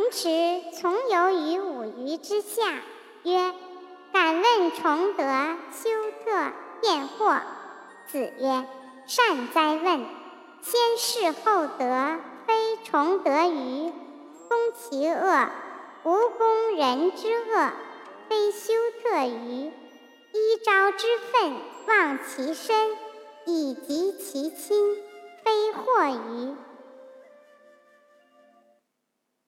蓝池从游于五鱼之下，曰：“敢问崇德修特见惑？”子曰：“善哉问！先事后德，非崇德于攻其恶，无攻人之恶，非修特于一朝之愤，忘其身，以及其亲，非祸于。”